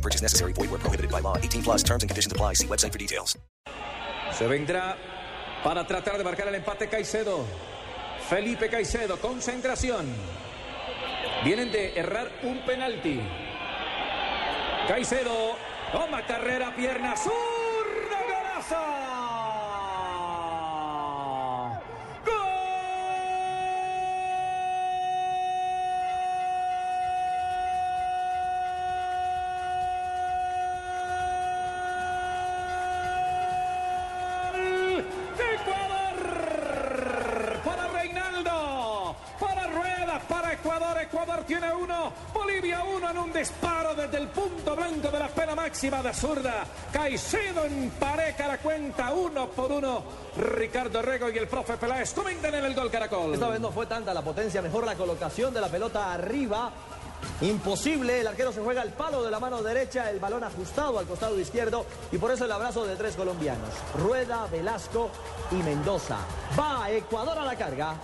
Purchase necessary. Void where prohibited by law. 18 plus terms and conditions apply. See website for details. Se vendrá para tratar de marcar el empate Caicedo. Felipe Caicedo, concentración. Vienen de errar un penalti. Caicedo, toma carrera, pierna zurda, tiene uno, Bolivia uno en un disparo desde el punto blanco de la pena máxima de zurda. Caicedo empareja la cuenta uno por uno. Ricardo Rego y el profe Peláez comentan en el gol Caracol. Esta vez no fue tanta la potencia, mejor la colocación de la pelota arriba. Imposible, el arquero se juega al palo de la mano derecha, el balón ajustado al costado izquierdo y por eso el abrazo de tres colombianos, Rueda, Velasco y Mendoza. Va Ecuador a la carga.